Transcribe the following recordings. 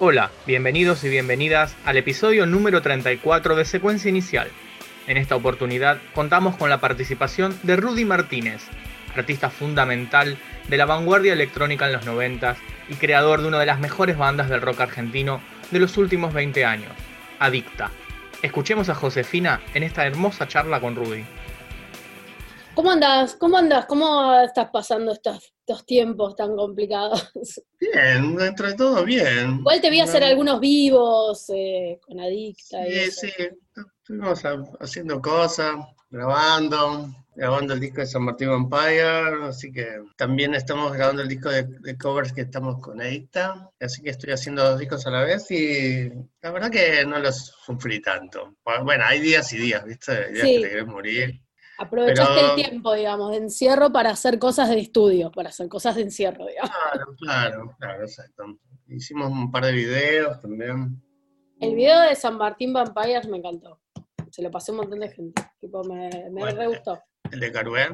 Hola, bienvenidos y bienvenidas al episodio número 34 de Secuencia Inicial. En esta oportunidad contamos con la participación de Rudy Martínez, artista fundamental de la vanguardia electrónica en los 90 y creador de una de las mejores bandas del rock argentino de los últimos 20 años, Adicta. Escuchemos a Josefina en esta hermosa charla con Rudy. ¿Cómo andas? ¿Cómo andas? ¿Cómo estás pasando estos, estos tiempos tan complicados? Bien, dentro de todo bien. Igual te vi hacer algunos vivos eh, con Adicta. y Sí, eso. sí, estuvimos ha- haciendo cosas, grabando, grabando el disco de San Martín Vampire, así que también estamos grabando el disco de, de covers que estamos con Edicta, así que estoy haciendo dos discos a la vez y la verdad que no los sufrí tanto. Bueno, hay días y días, ¿viste? Hay días Sí. que te querés morir. Aprovechaste Pero- el tiempo, digamos, de encierro para hacer cosas de estudio, para hacer cosas de encierro, digamos. Claro, claro, claro, exacto. Hicimos un par de videos también. El video de San Martín Vampires me encantó. Se lo pasé a un montón de gente. Tipo, me, me Bueno. re gustó. El de Carué.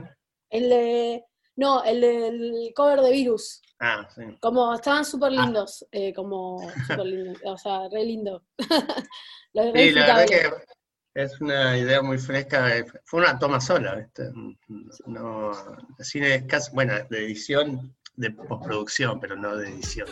El de. No, el del cover de Virus. Ah, sí. Como estaban súper Ah. lindos. eh, como súper lindos. O sea, re lindo. Lo re Sí, la verdad que es una idea muy fresca. Fue una toma sola, ¿viste? No, cine casi, bueno, de edición, de postproducción, pero no de edición.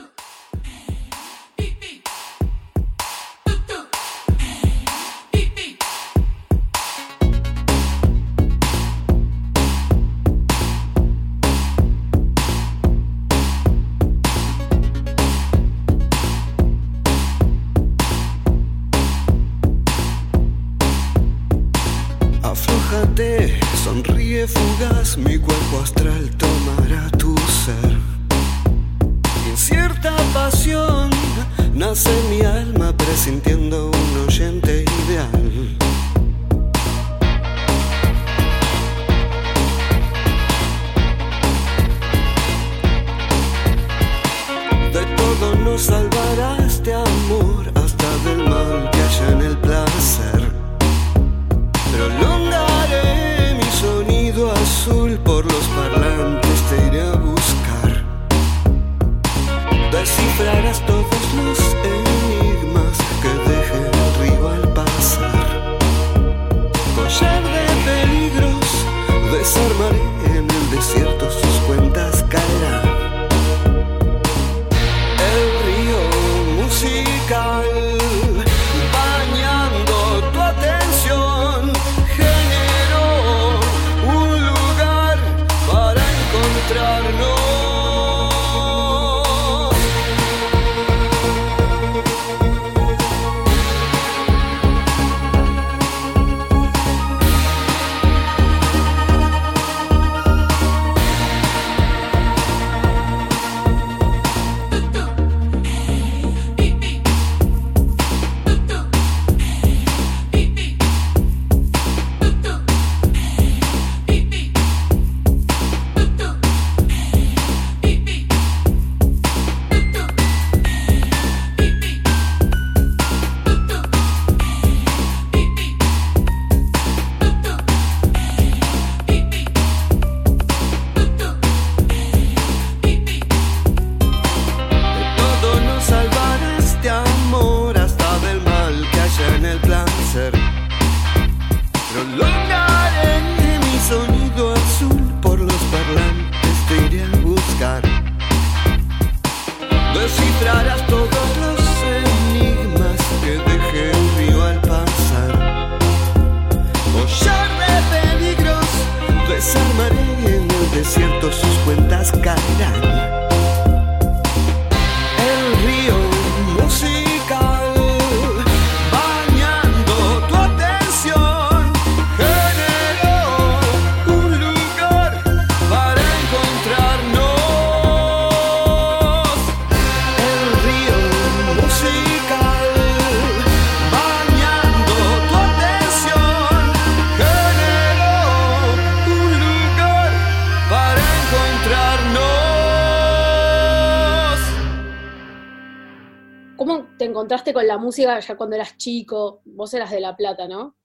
Te encontraste con la música ya cuando eras chico? Vos eras de La Plata, ¿no?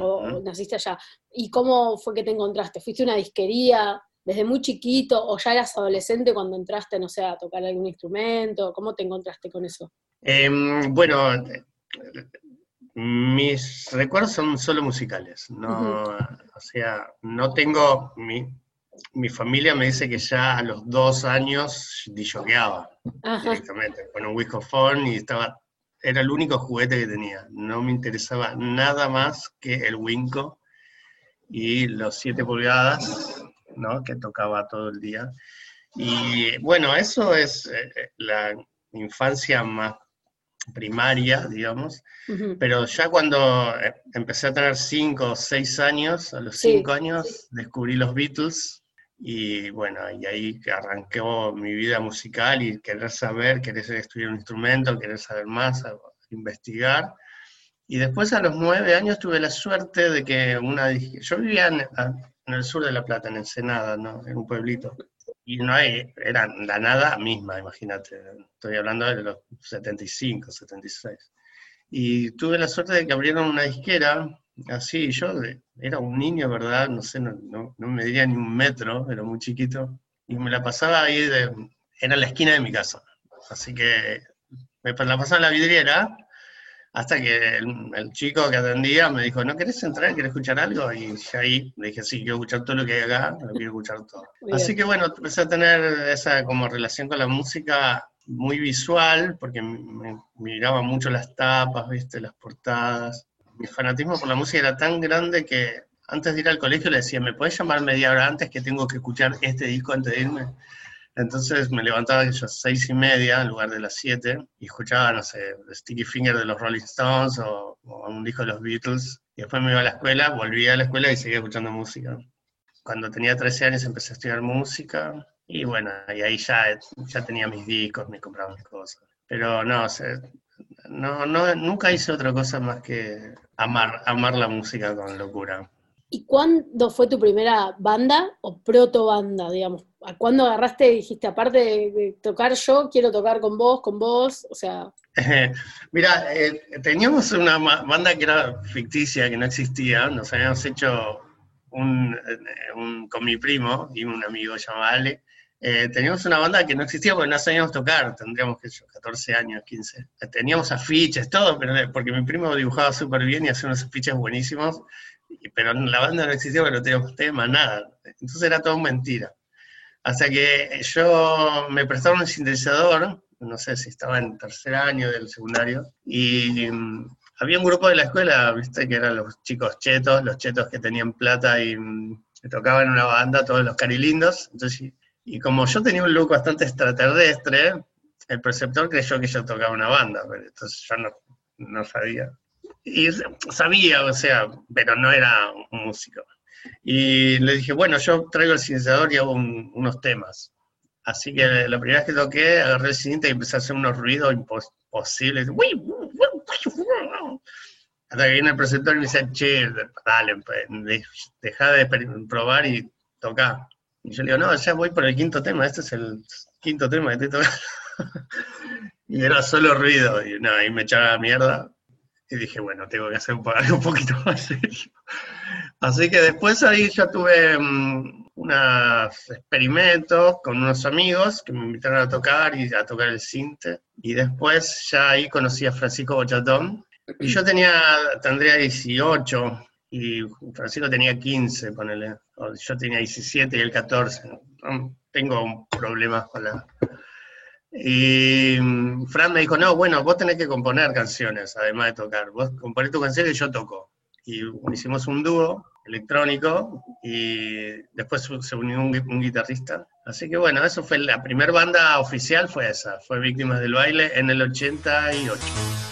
O naciste allá. ¿Y cómo fue que te encontraste? ¿Fuiste a una disquería? desde muy chiquito o ya eras adolescente cuando entraste, no sé, a tocar algún instrumento? ¿Cómo te encontraste con eso? Em, bueno, mis recuerdos son solo musicales, no, o sea, no tengo, mi, mi familia me dice que ya a los dos años disjoqueaba Ajá. directamente, con un whiskophone y estaba, era el único juguete que tenía, no me interesaba nada más que el winco y los 7 pulgadas, ¿no? que tocaba todo el día. Y bueno, eso es eh, eh, la infancia más primaria, digamos, pero ya cuando eh, empecé a tener 5 o 6 años, a los Sí. 5 años, descubrí los Beatles y bueno, y ahí arrancó mi vida musical y querer saber, querer estudiar un instrumento, querer saber más, investigar. Y después a los 9 años tuve la suerte de que una... Yo vivía en, en el sur de La Plata, en Ensenada, ¿no? En un pueblito. Y no hay, era la nada misma, imagínate. Estoy hablando de los 75, 76. Y tuve la suerte de que abrieron una disquera, así, yo era un niño, ¿verdad? No sé, no, no, no me diría ni un metro, era muy chiquito. Y me la pasaba ahí, de, era la esquina de mi casa. Así que me la pasaba en la vidriera, hasta que el, el chico que atendía me dijo, ¿no querés entrar? ¿Querés escuchar algo? Y ahí le dije, sí, quiero escuchar todo lo que hay acá, lo quiero escuchar todo. Así que bueno, empecé a tener esa como relación con la música muy visual, porque me miraba mucho las tapas, viste, las portadas. Mi fanatismo por la música era tan grande que antes de ir al colegio le decía, ¿me podés llamar media hora antes que tengo que escuchar este disco antes de irme? Entonces me levantaba a seis y media en lugar de las siete y escuchaba, no sé, Sticky Finger de los Rolling Stones o, o un disco de los Beatles. Y después me iba a la escuela, volvía a la escuela y seguía escuchando música. Cuando tenía 13 años empecé a estudiar música y bueno, y ahí ya, ya tenía mis discos, me compraba mis cosas. Pero no, o sea, no, no, nunca hice otra cosa más que amar, amar la música con locura. ¿Y cuándo fue tu primera banda o proto banda, digamos? ¿A cuándo agarraste y dijiste, aparte de, tocar yo, quiero tocar con vos, con vos? O sea, Mira, eh, teníamos una banda que era ficticia, que no existía. Nos habíamos hecho un, eh, un- con mi primo y un amigo llamado Ale. Eh, teníamos una banda que no existía porque no sabíamos tocar, tendríamos que yo, 14 años, 15. Eh, Teníamos afiches, todo, pero eh, porque mi primo dibujaba súper bien y hacía unos afiches buenísimos, pero la banda no existía porque no teníamos tema, nada. Entonces era todo mentira. Hasta que yo me prestaron un sintetizador, no sé si estaba en tercer año del secundario, y mm, había un grupo de la escuela, viste, que eran los chicos chetos, los chetos que tenían plata y mm, tocaban una banda, todos los carilindos. Entonces, y, como yo tenía un look bastante extraterrestre, el preceptor creyó que yo tocaba una banda, pero entonces yo no, no sabía. Y sabía, o sea, pero no era un músico. Y le dije, bueno, yo traigo el sintetizador y hago un- unos temas. Así que la primera vez que toqué, agarré el cinta y empecé a hacer unos ruidos imposibles. Hasta que viene el preceptor y me dice, che, dale, pues, de- deja de per- probar y toca. Y yo le digo, no, ya voy por el quinto tema, este es el quinto tema que estoy tocando. y era solo ruido, y no, ahí me echaba la mierda. Y dije, bueno, tengo que hacer algo un poquito más serio. Así que después ahí ya tuve mm, unos experimentos con unos amigos que me invitaron a tocar y a tocar el cinte. Y después ya ahí conocí a Francisco Bochatón. Y yo tenía, tendría 18 y Francisco tenía 15, ponele. Yo tenía 17 y él 14. ¿no? Tengo problemas con la... Y mm, Fran me dijo, no, bueno, vos tenés que componer canciones, además de tocar. Vos componés tu canción y yo toco. Y hicimos un dúo electrónico y después se unió un, un guitarrista. Así que bueno, eso fue la primera banda oficial, fue esa, fue Víctimas del Baile en el 88.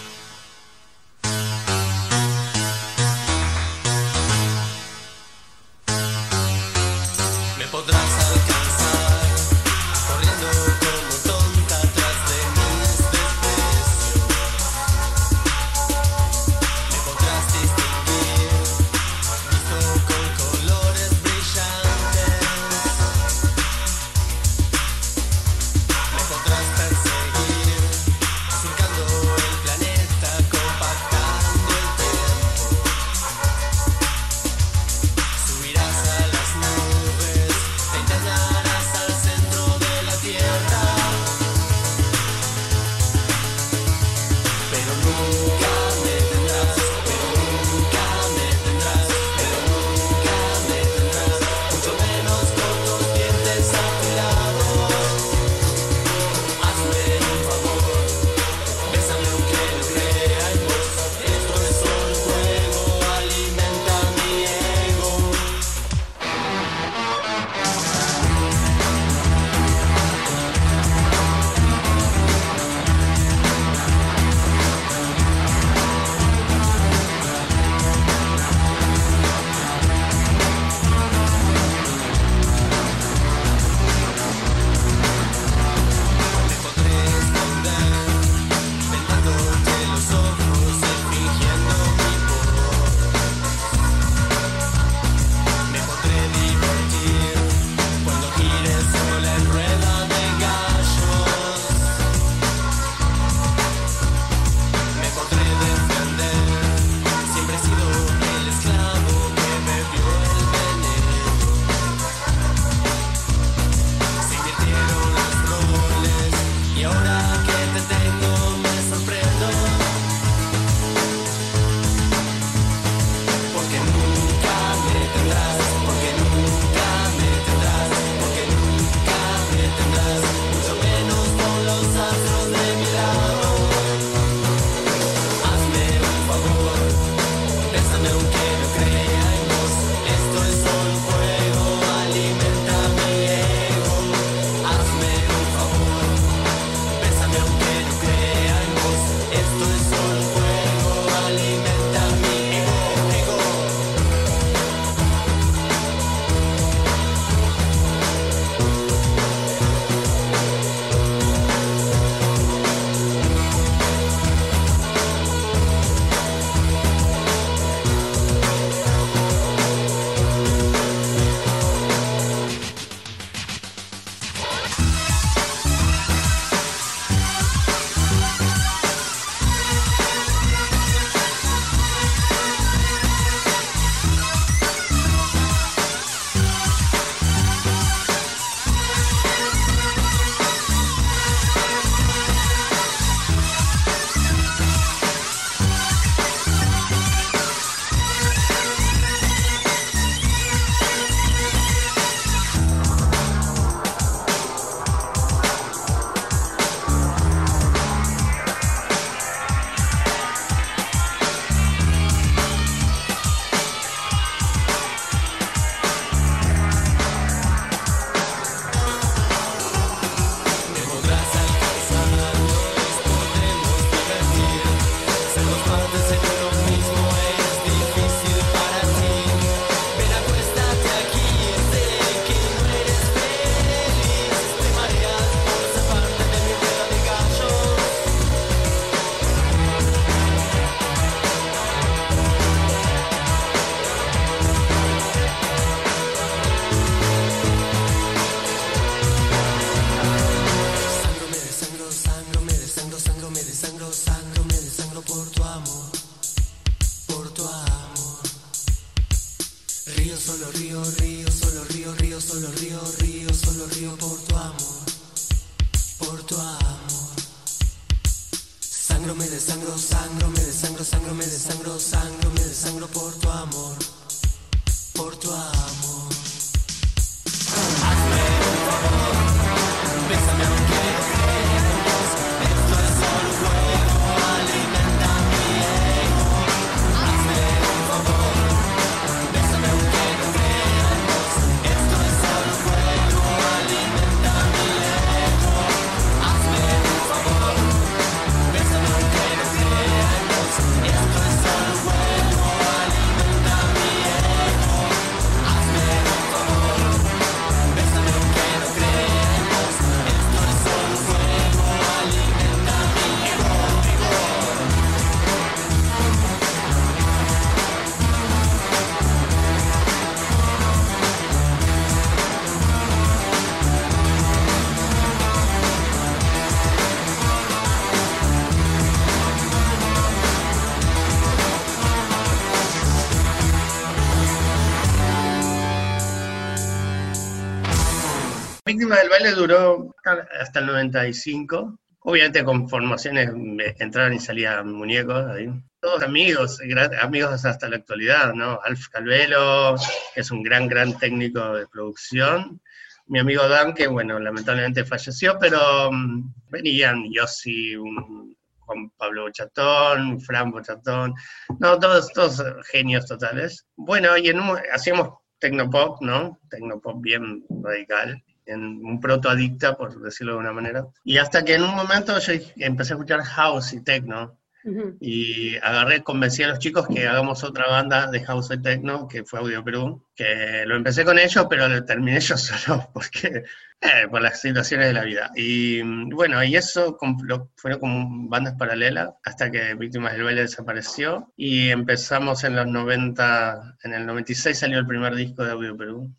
Del baile duró hasta el 95. Obviamente con formaciones entraban y salían muñecos ahí. Todos amigos, amigos hasta la actualidad, ¿no? Alf Calvelo, que es un gran, gran técnico de producción. Mi amigo Dan, que bueno, lamentablemente falleció, pero um, venían Yossi, Juan Pablo Bochatón, Fran Bochatón, no, todos, todos genios totales. Bueno, y en hacíamos tecnopop, ¿no? Tecnopop bien radical en un proto-adicta, por decirlo de una manera. Y hasta que en un momento yo empecé a escuchar house y techno, y agarré, convencí a los chicos que hagamos otra banda de house y techno, que fue Audio Perú, que lo empecé con ellos, pero lo terminé yo solo, porque, eh, por las situaciones de la vida. Y bueno, y eso fueron como bandas paralelas, hasta que Víctimas del Baile desapareció, y empezamos en los 90, en el 96 salió el primer disco de Audio Perú.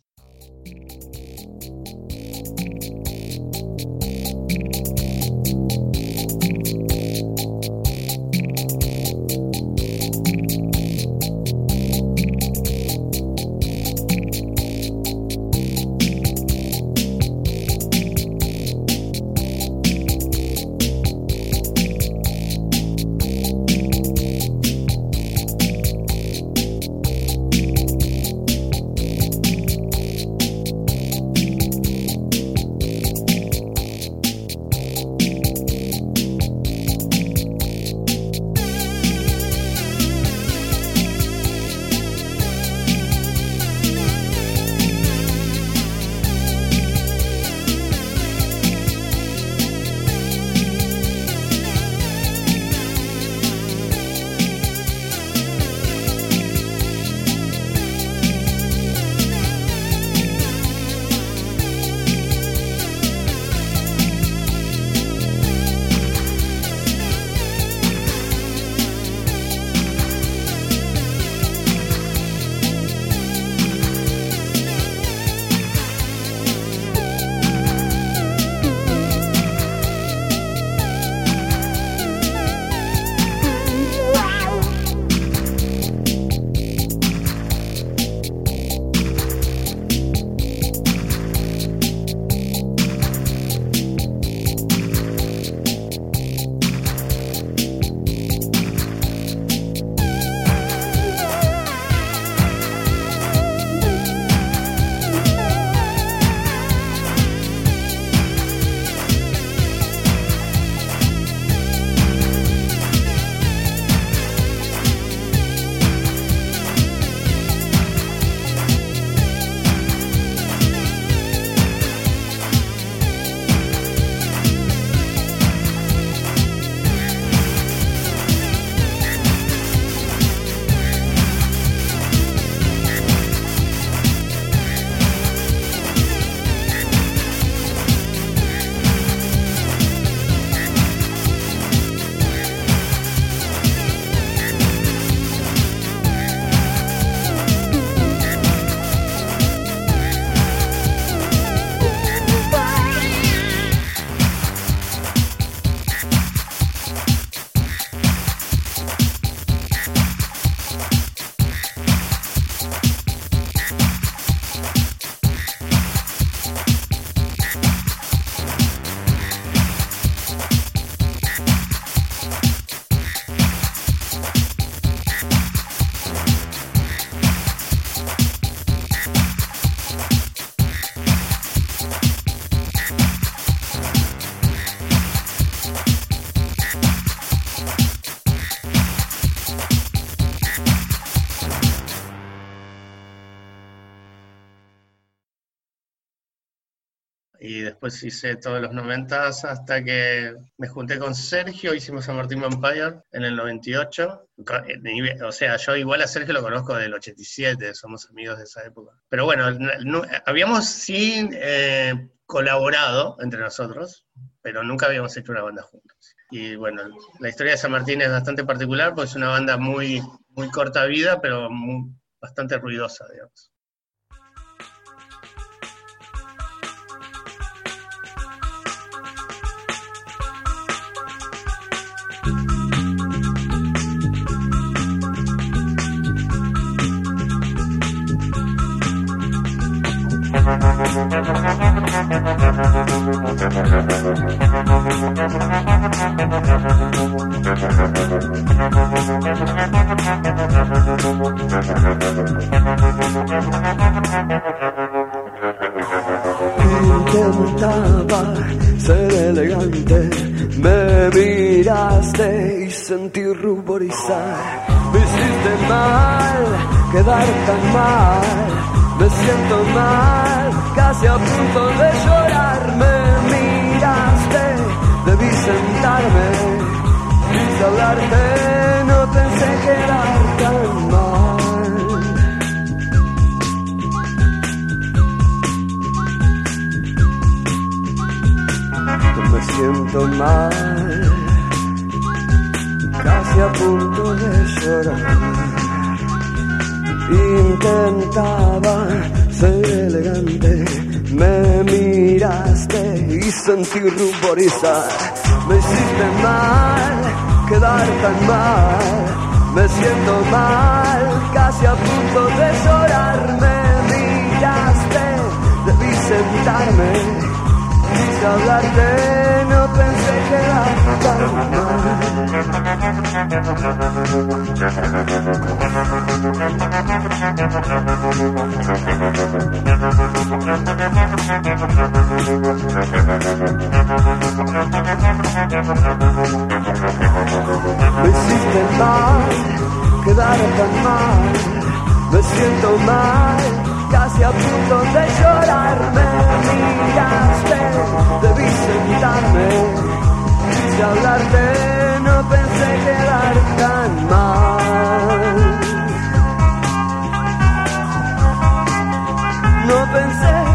Después hice todos los noventas hasta que me junté con Sergio, hicimos San Martín Vampire en el 98. O sea, yo igual a Sergio lo conozco del 87, somos amigos de esa época. Pero bueno, habíamos sí eh, colaborado entre nosotros, pero nunca habíamos hecho una banda juntos. Y bueno, la historia de San Martín es bastante particular, porque es una banda muy, muy corta vida, pero bastante ruidosa, digamos. Intentaba ser elegante, me miraste y sentí ruborizar. Me hiciste mal, quedar tan mal me siento mal, casi a punto de llorar. Me miraste, debí sentarme, quise hablarte, no pensé que era tan mal. Me siento mal, casi a punto de llorar. Intentaba ser elegante, me miraste y sentí ruborizar. Me hiciste mal, quedar tan mal. Me siento mal, casi a punto de llorar. Me miraste, debí sentarme, quise hablarte, no me hiciste mal, quedar tan mal, me siento mal, casi a punto de llorar, me miraste, debí sentarme, hablarte, no pensé quedar tan mal. No pensé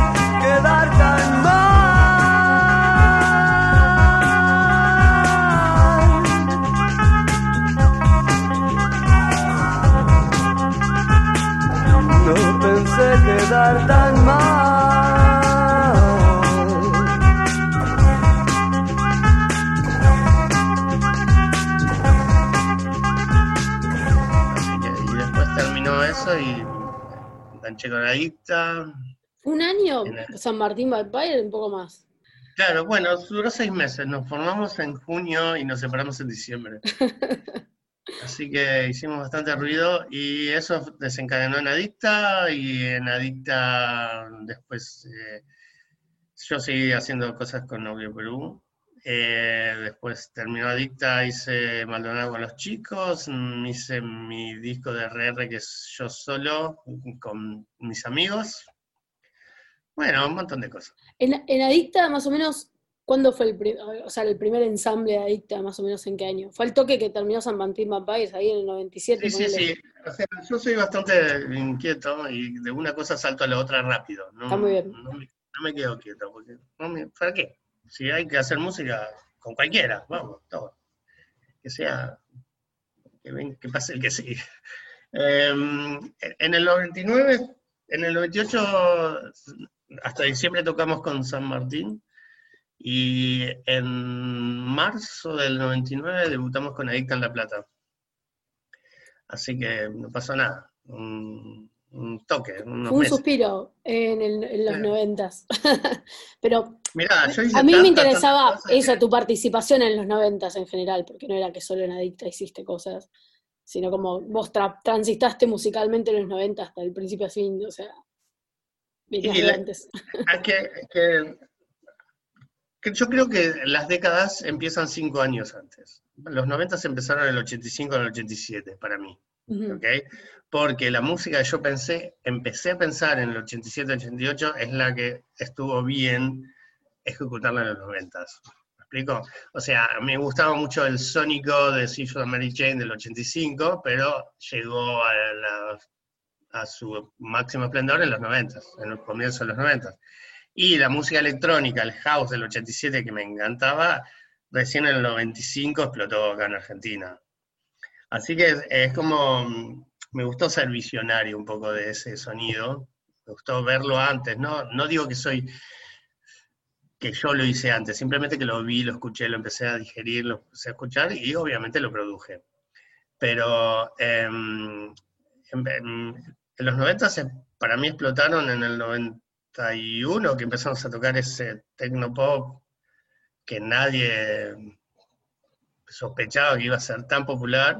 enganché con Adicta. Un año, el- San Martín Vampire, un poco más. Claro, bueno, duró seis meses. Nos formamos en junio y nos separamos en diciembre. Así que hicimos bastante ruido y eso desencadenó en Adicta y en Adicta después eh, yo seguí haciendo cosas con Audio Perú. Eh, después terminó Adicta, hice Maldonado con los chicos, mm, hice mi disco de RR que es yo solo con mis amigos. Bueno, un montón de cosas. En, en Adicta, más o menos, ¿cuándo fue el, o sea, el primer ensamble de Adicta, más o menos en qué año? ¿Fue el toque que terminó San Martín Vampires ahí en el 97? Sí, sí, sí. O sea, yo soy bastante inquieto y de una cosa salto a la otra rápido. No, Está muy bien. No me, no me quedo quieto, porque no me- ¿para qué? Si hay que hacer música con cualquiera, vamos, todo. Que sea, que, ven- que pase el que sigue. Em, en el 99, en el 98, hasta diciembre tocamos con San Martín. Y en marzo del 99 debutamos con Adicta en La Plata. Así que no pasó nada. Un, un toque, unos un meses. suspiro en, el- en los noventas. Pero Mirá, yo hice a mí me interesaba eso, que- tu participación en los noventas en general, porque no era que solo en Adicta hiciste cosas, sino como vos tra- transitaste musicalmente en los noventas hasta el principio a fin, o sea, Y la- antes. es que, que- que yo creo que las décadas empiezan cinco años antes. Los 90 empezaron en el 85 en el 87, para mí. Ujú. ¿ok? Porque la música que yo pensé, empecé a pensar en el 87-88, es la que estuvo bien ejecutarla en los noventas. ¿Me explico? O sea, me gustaba mucho el sónico de Seashore Mary Jane del 85, pero llegó a, la- a su máximo esplendor en los noventas, en los comienzos de los noventas. Y la música electrónica, el house del 87 que me encantaba, recién en el 95 explotó acá en Argentina. Así que es, es como, me gustó ser visionario un poco de ese sonido, me gustó verlo antes, no, no digo que soy, que yo lo hice antes, simplemente que lo vi, lo escuché, lo empecé a digerir, lo empecé a escuchar y obviamente lo produje. Pero em, en, en- en los 90 se- para mí explotaron en el 91, que empezamos a tocar ese tecnopop que nadie sospechaba que iba a ser tan popular,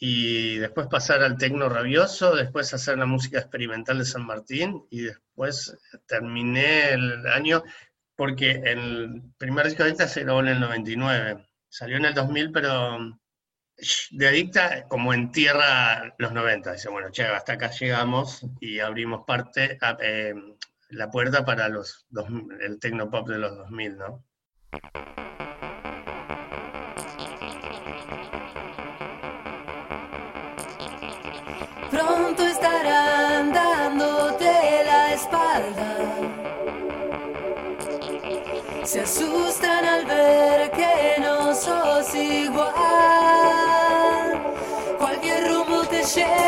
y después pasar al tecno rabioso, después hacer la música experimental de San Martín, y después terminé el año, porque el primer disco de Adicta se grabó en el 99, salió en el 2000, pero de Adicta como en tierra los 90, dice, bueno, che, hasta acá llegamos y abrimos parte, a- eh, la puerta para los dos- el tecnopop de los 2000, ¿no? Se asustan al ver que no sos igual. Cualquier rumbo te lleva.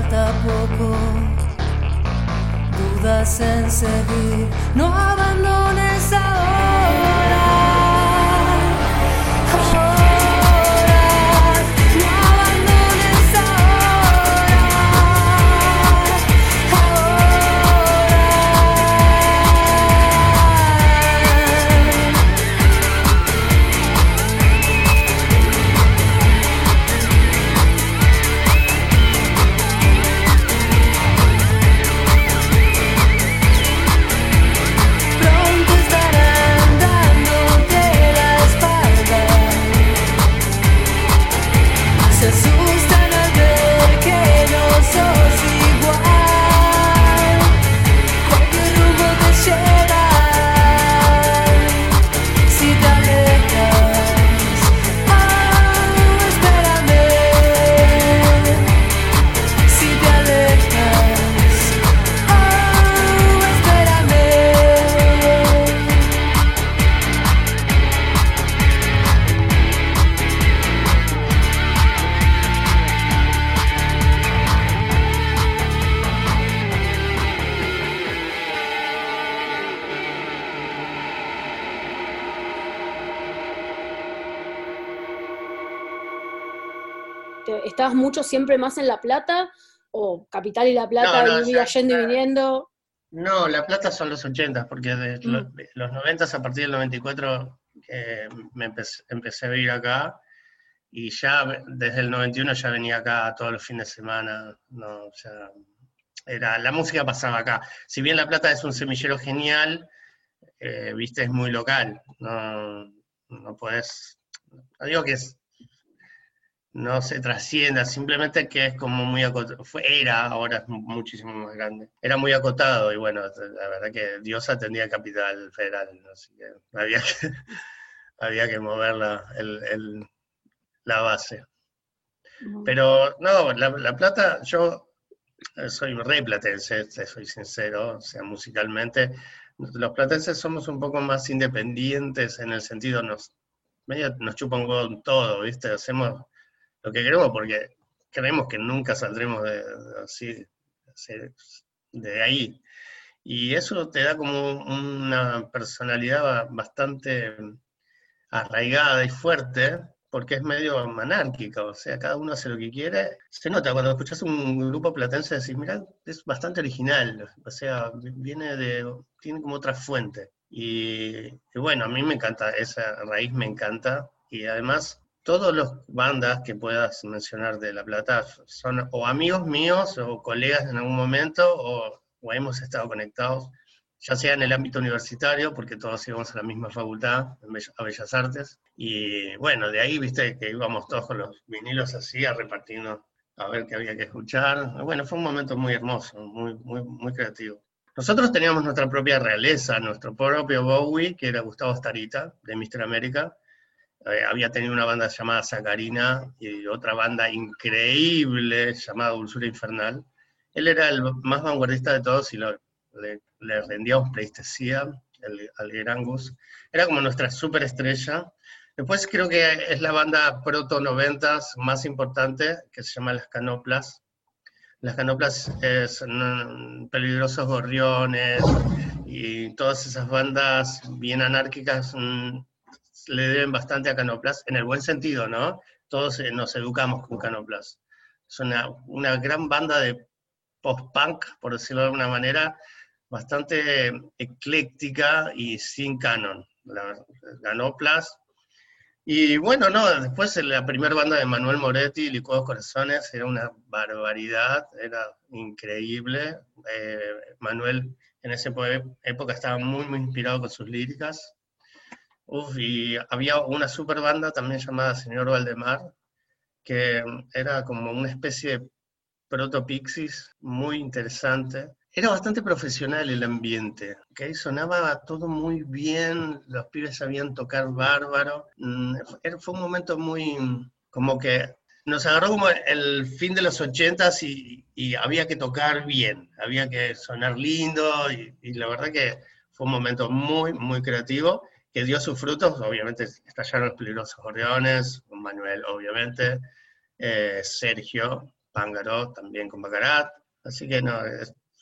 Falta poco, dudas en seguir, no abandones ahora. Este, ¿estabas mucho siempre más en La Plata? ¿O Capital y La Plata No, no, vivía yendo y ya- viniendo? No, La Plata son los 80, porque de Mm. los, de los 90 a partir del 94 eh, me empecé, empecé a vivir acá y ya desde el 91 ya venía acá todos los fines de semana. No, ya era, la música pasaba acá. Si bien La Plata es un semillero genial, eh, viste, es muy local. No, no podés, no digo que es, no se trascienda, simplemente que es como muy acotado, era, ahora es muchísimo más grande, era muy acotado y bueno, la verdad que Diosa tenía capital federal, así que había que, había que mover la, el- el- la base. No. Pero no, La, La Plata, yo eh, soy re platense, te soy sincero, o sea, musicalmente, los platenses somos un poco más independientes en el sentido, nos, medio nos chupan un todo, ¿viste? Hacemos lo que queremos porque creemos que nunca saldremos de, así, de ahí. Y eso te da como una personalidad ba- bastante arraigada y fuerte, porque es medio monárquica, o sea, cada uno hace lo que quiere. Se nota, cuando escuchas un grupo platense decís, mira, es bastante original, o sea, viene de, tiene como otra fuente. Y, y bueno, a mí me encanta, esa raíz me encanta, y además todas las bandas que puedas mencionar de La Plata son o amigos míos o colegas en algún momento, o, o hemos estado conectados ya sea en el ámbito universitario, porque todos íbamos a la misma facultad, a Bellas Artes, y bueno, de ahí, viste, que íbamos todos con los vinilos así, a repartirnos, a ver qué había que escuchar. Bueno, fue un momento muy hermoso, muy, muy, muy creativo. Nosotros teníamos nuestra propia realeza, nuestro propio Bowie, que era Gustavo Starita, de Mr. América. Eh, había tenido una banda llamada Sacarina y otra banda increíble llamada Dulzura Infernal. Él era el más vanguardista de todos y lo- le, le rendíamos pleistesía el- al gran Gus. Era como nuestra superestrella. Después creo que es la banda proto noventas más importante, que se llama Las Canoplas. Las Canoplas es mm, Peligrosos Gorriones y todas esas bandas bien anárquicas mm, le deben bastante a Canoplas, en el buen sentido, ¿no? Todos eh, nos educamos con Canoplas. Es una, una gran banda de post-punk, por decirlo de alguna manera, bastante ecléctica y sin canon. La, Canoplas. Y bueno, no, después la primera banda de Manuel Moretti, Licuados Corazones, era una barbaridad, era increíble. Eh, Manuel en esa época estaba muy, muy inspirado con sus líricas. Y había una super banda también llamada Señor Valdemar, que era como una especie de proto-pixies muy interesante. Era bastante profesional el ambiente, ¿ok? Sonaba todo muy bien, los pibes sabían tocar bárbaro. Mm, Fue un momento muy, como que nos agarró como el fin de los ochentas y, y había que tocar bien, había que sonar lindo y la verdad que fue un momento muy, muy creativo que dio sus frutos, obviamente estallaron los peligrosos gorriones, Manuel obviamente, eh, Sergio Pángaro también con Bacarat, así que no,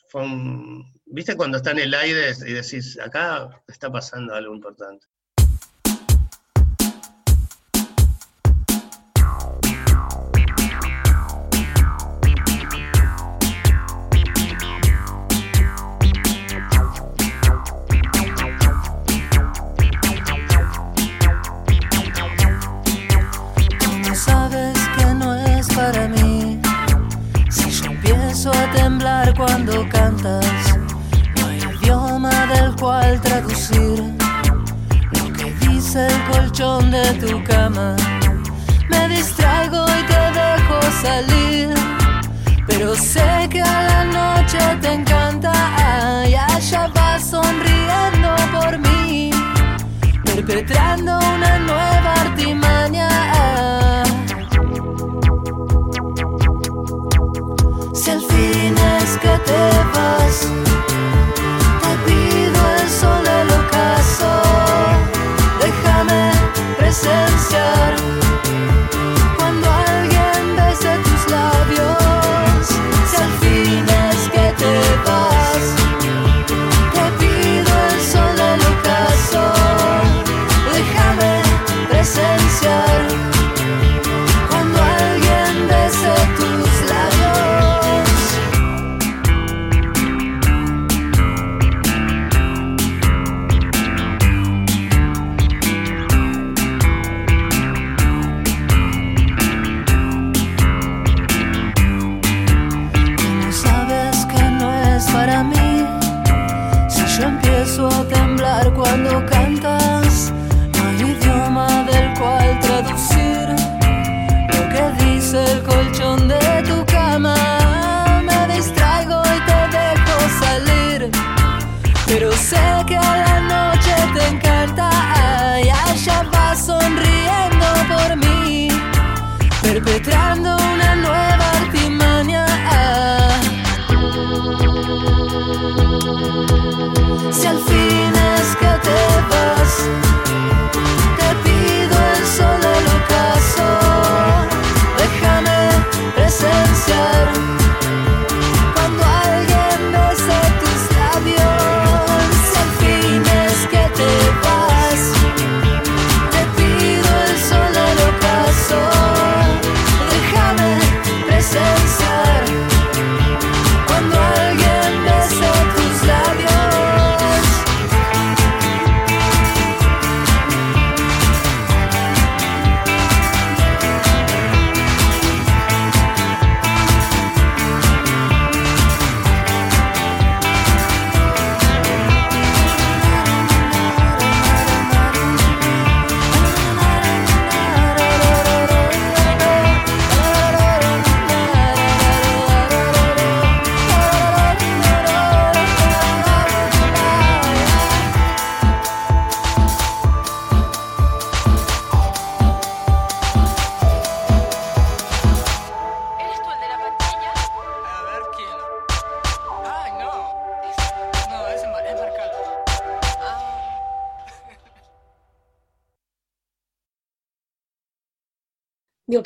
fue un, viste cuando está en el aire y decís, acá está pasando algo importante. Cuando cantas, no hay idioma del cual traducir lo que dice el colchón de tu cama. Me distraigo y te dejo salir, pero sé que a la noche te encanta. Y allá vas sonriendo por mí perpetrando una nueva artimaña.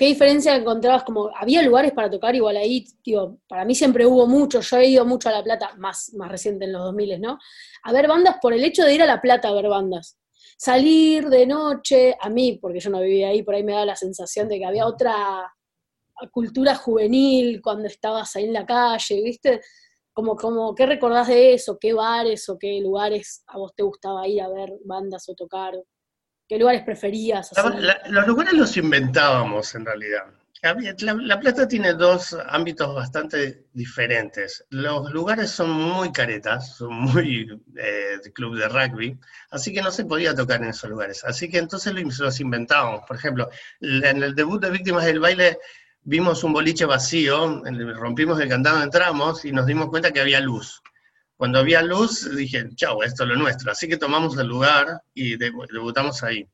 ¿Qué diferencia encontrabas? Como, ¿había lugares para tocar igual ahí? Digo, para mí siempre hubo mucho, yo he ido mucho a La Plata, más, más reciente en los 2000, ¿no? A ver bandas por el hecho de ir a La Plata a ver bandas. Salir de noche, a mí, porque yo no vivía ahí, por ahí me da la sensación de que había otra cultura juvenil cuando estabas ahí en la calle, ¿viste? Como, como, ¿qué recordás de eso? ¿Qué bares o qué lugares a vos te gustaba ir a ver bandas o tocar? ¿Qué lugares preferías? los lugares los inventábamos en realidad. La, Plata tiene dos ámbitos bastante diferentes. Los lugares son muy caretas, son muy eh, de club de rugby, así que no se podía tocar en esos lugares. Así que entonces los inventábamos. Por ejemplo, en el debut de Víctimas del Baile vimos un boliche vacío, rompimos el candado, entramos y nos dimos cuenta que había luz. Cuando había luz, dije, chau, esto es lo nuestro. Así que tomamos el lugar y debutamos ahí.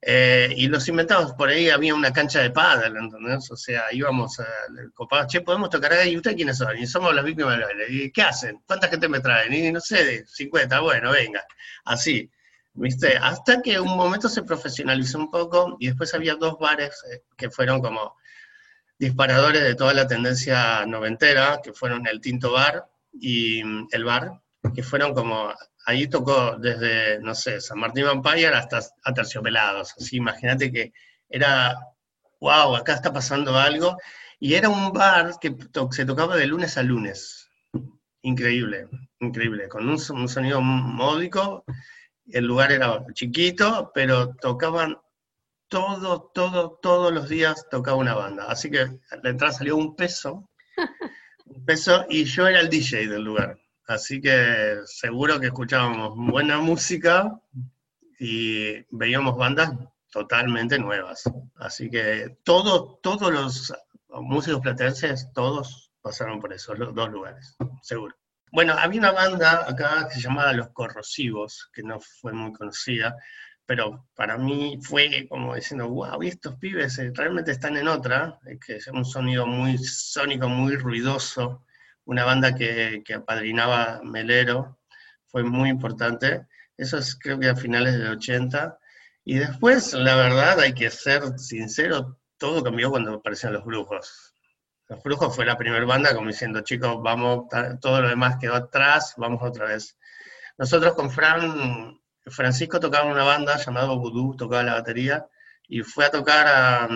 Eh, y los inventamos, por ahí había una cancha de pádel, ¿entendés? O sea, íbamos a copado, che, podemos tocar ahí, ¿y ustedes quiénes son? Y somos las víctimas del baile. ¿Y qué hacen? ¿Cuánta gente me traen? Y no sé, 50, bueno, venga. Así, ¿viste? Hasta que un momento se profesionalizó un poco y después había dos bares eh, que fueron como disparadores de toda la tendencia noventera, que fueron el Tinto Bar y mm, el bar, que fueron como, ahí tocó desde, no sé, San Martín Vampire hasta Aterciopelados, así imagínate que era, wow, acá está pasando algo, y era un bar que se tocaba de lunes a lunes, increíble, increíble, con un, un sonido módico, el lugar era chiquito, pero tocaban todo, todo, todos los días tocaba una banda. Así que la entrada salió un peso peso y yo era el DJ del lugar. Así que seguro que escuchábamos buena música y veíamos bandas totalmente nuevas. Así que todo, todos los músicos platenses, todos pasaron por esos dos lugares, seguro. Bueno, había una banda acá que se llamaba Los Corrosivos, que no fue muy conocida, pero para mí fue como diciendo, wow, estos pibes eh, realmente están en otra, que es un sonido muy sónico, muy ruidoso, una banda que, que apadrinaba Melero, fue muy importante, eso es creo que a finales del 80, y después, la verdad, hay que ser sincero, todo cambió cuando aparecieron los brujos. Los brujos fue la primera banda como diciendo, chicos, vamos, todo lo demás quedó atrás, vamos otra vez. Nosotros con Fran Francisco tocaba en una banda llamada Voodoo, tocaba la batería, y fue a tocar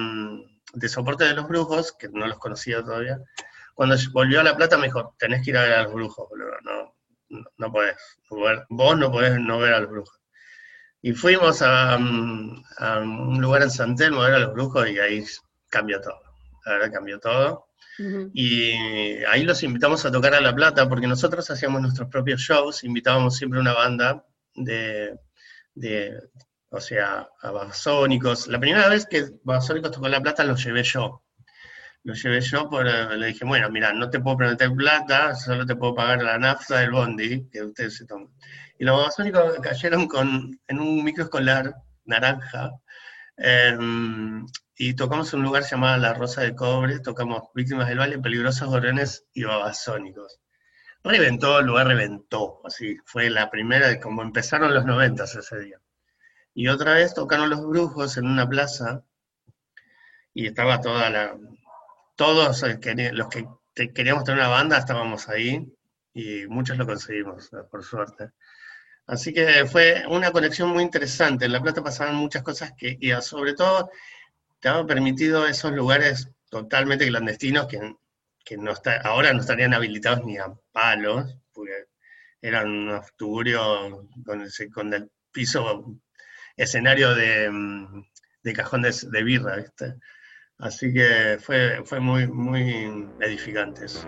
de soporte de los brujos, que no los conocía todavía. Cuando volvió a La Plata me dijo, tenés que ir a ver a los brujos, No, no, podés. Vos no podés no ver a los brujos. Y fuimos a, un lugar en San Telmo a ver a los brujos y ahí cambió todo. La verdad cambió todo. Y ahí los invitamos a tocar a La Plata porque nosotros hacíamos nuestros propios shows, invitábamos siempre una banda de, de o sea, a Babasónicos. La primera vez que Babasónicos tocó La Plata lo llevé yo. Lo llevé yo, por, eh, le dije, bueno, mira, no te puedo prometer plata, solo te puedo pagar la nafta del bondi que ustedes se toman. Y los Babasónicos cayeron con, en un micro escolar naranja, em, y tocamos un lugar llamado La Rosa de Cobre, tocamos Víctimas del Valle, Peligrosos Gorrones y Babasónicos reventó, el lugar reventó, así, fue la primera, como empezaron los noventas ese día. Y otra vez tocaron los brujos en una plaza, y estaba toda la, todos los que queríamos tener una banda estábamos ahí, y muchos lo conseguimos, por suerte. Así que fue una conexión muy interesante. En La Plata pasaban muchas cosas que, y sobre todo, te han permitido esos lugares totalmente clandestinos que que no está, ahora no estarían habilitados ni a palos, porque eran unos tuburios con el, con el piso, escenario de, de cajón de, birra, ¿viste? Así que fue, fue muy, muy edificante eso.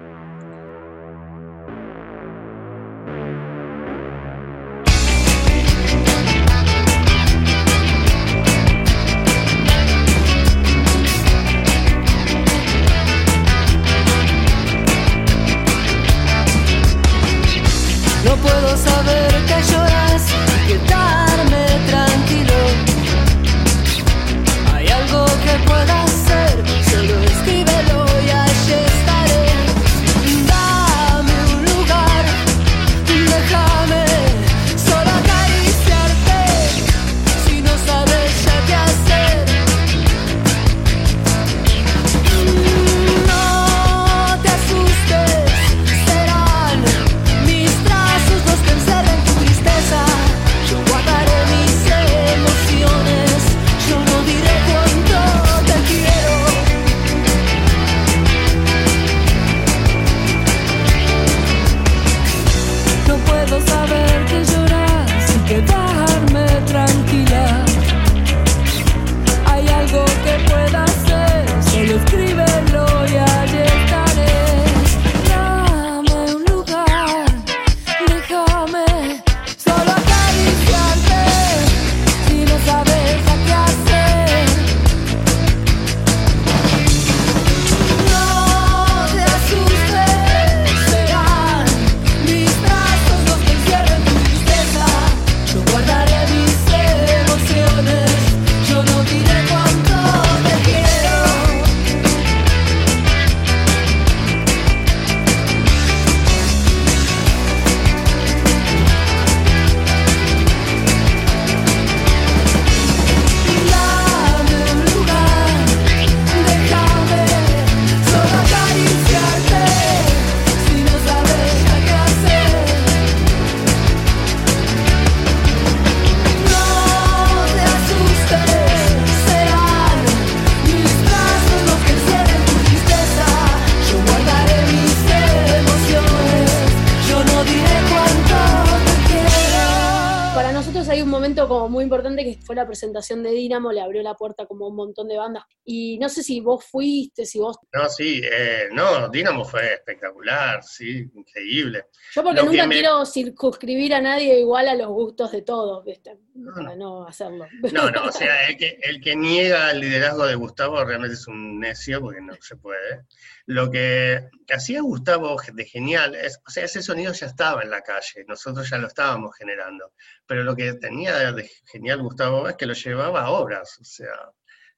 Momento como muy importante que fue la presentación de Dinamo, le abrió la puerta como a un montón de bandas. Y no sé si vos fuiste, si vos... No, sí, eh, no, Dinamo fue espectacular, sí, increíble. Yo porque Lo nunca me- quiero circunscribir a nadie igual a los gustos de todos, ¿viste? No, Para no hacerlo. No, no, o sea, el que, el que niega el liderazgo de Gustavo realmente es un necio porque no se puede. Lo que hacía Gustavo de genial, es, o sea, ese sonido ya estaba en la calle, nosotros ya lo estábamos generando, pero lo que tenía de genial Gustavo es que lo llevaba a obras, o sea,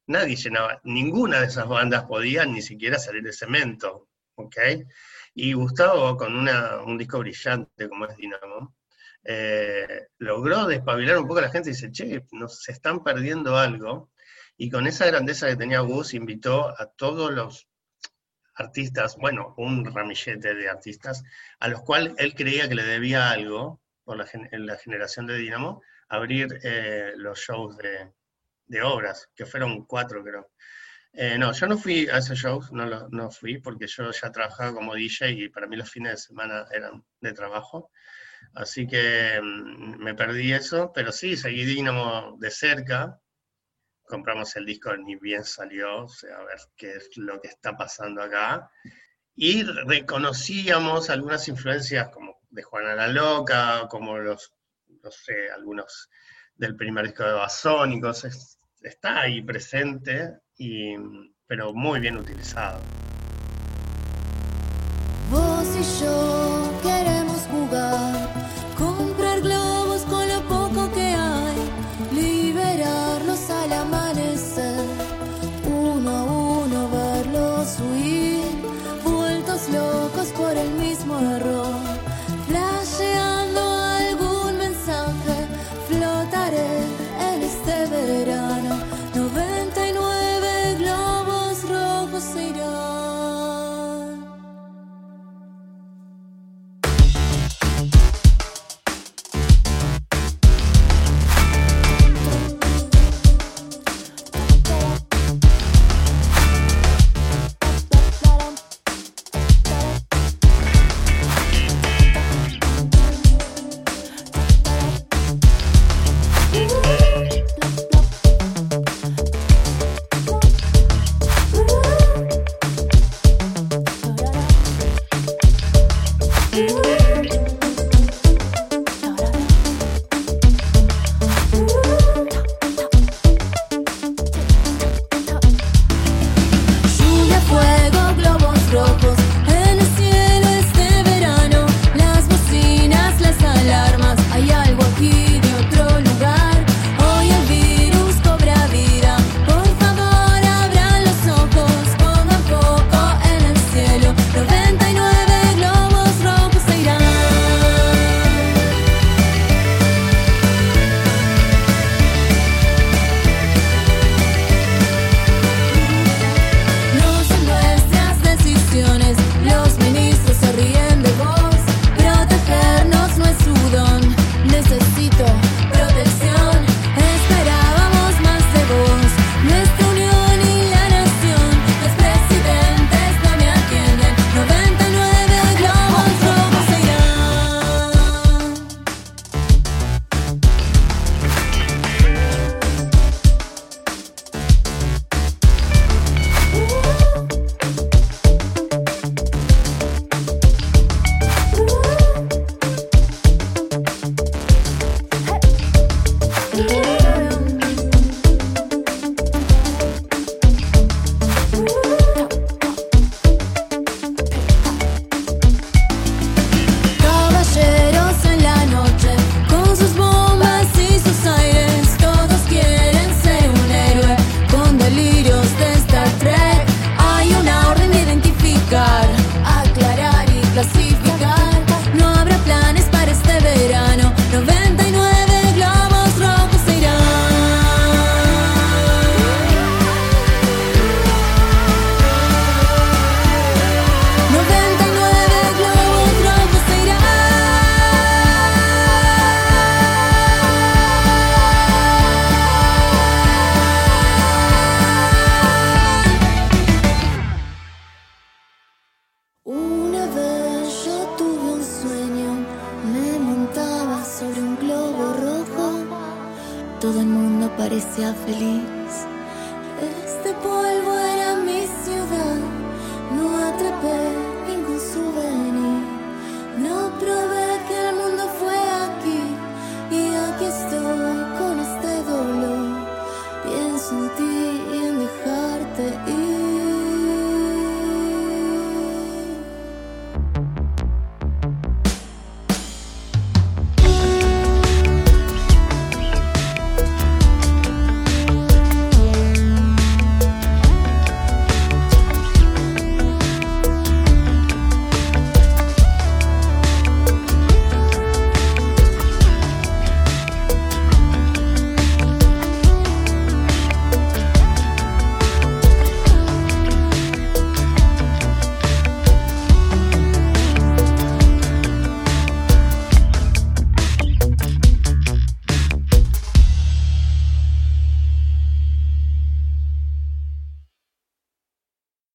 nadie llenaba, ninguna de esas bandas podía ni siquiera salir de cemento, ¿ok? Y Gustavo con una, un disco brillante como es Dinamo, eh, logró despabilar un poco a la gente y dice, che, nos están perdiendo algo. Y con esa grandeza que tenía Gus, invitó a todos los artistas, bueno, un ramillete de artistas, a los cuales él creía que le debía algo, por la, en la generación de Dinamo, abrir eh, los shows de, de obras, que fueron cuatro, creo. Eh, no, yo no fui a esos shows, no, lo- no fui, porque yo ya trabajaba como DJ y para mí los fines de semana eran de trabajo. Así que mm, me perdí eso, pero sí, seguí Dinamo de cerca. Compramos el disco ni bien salió, o sea, a ver qué es lo que está pasando acá. Y reconocíamos algunas influencias como de Juana la Loca, como los, no sé, algunos del primer disco de Basónicos. es- está ahí presente, y, pero muy bien utilizado. Vos y yo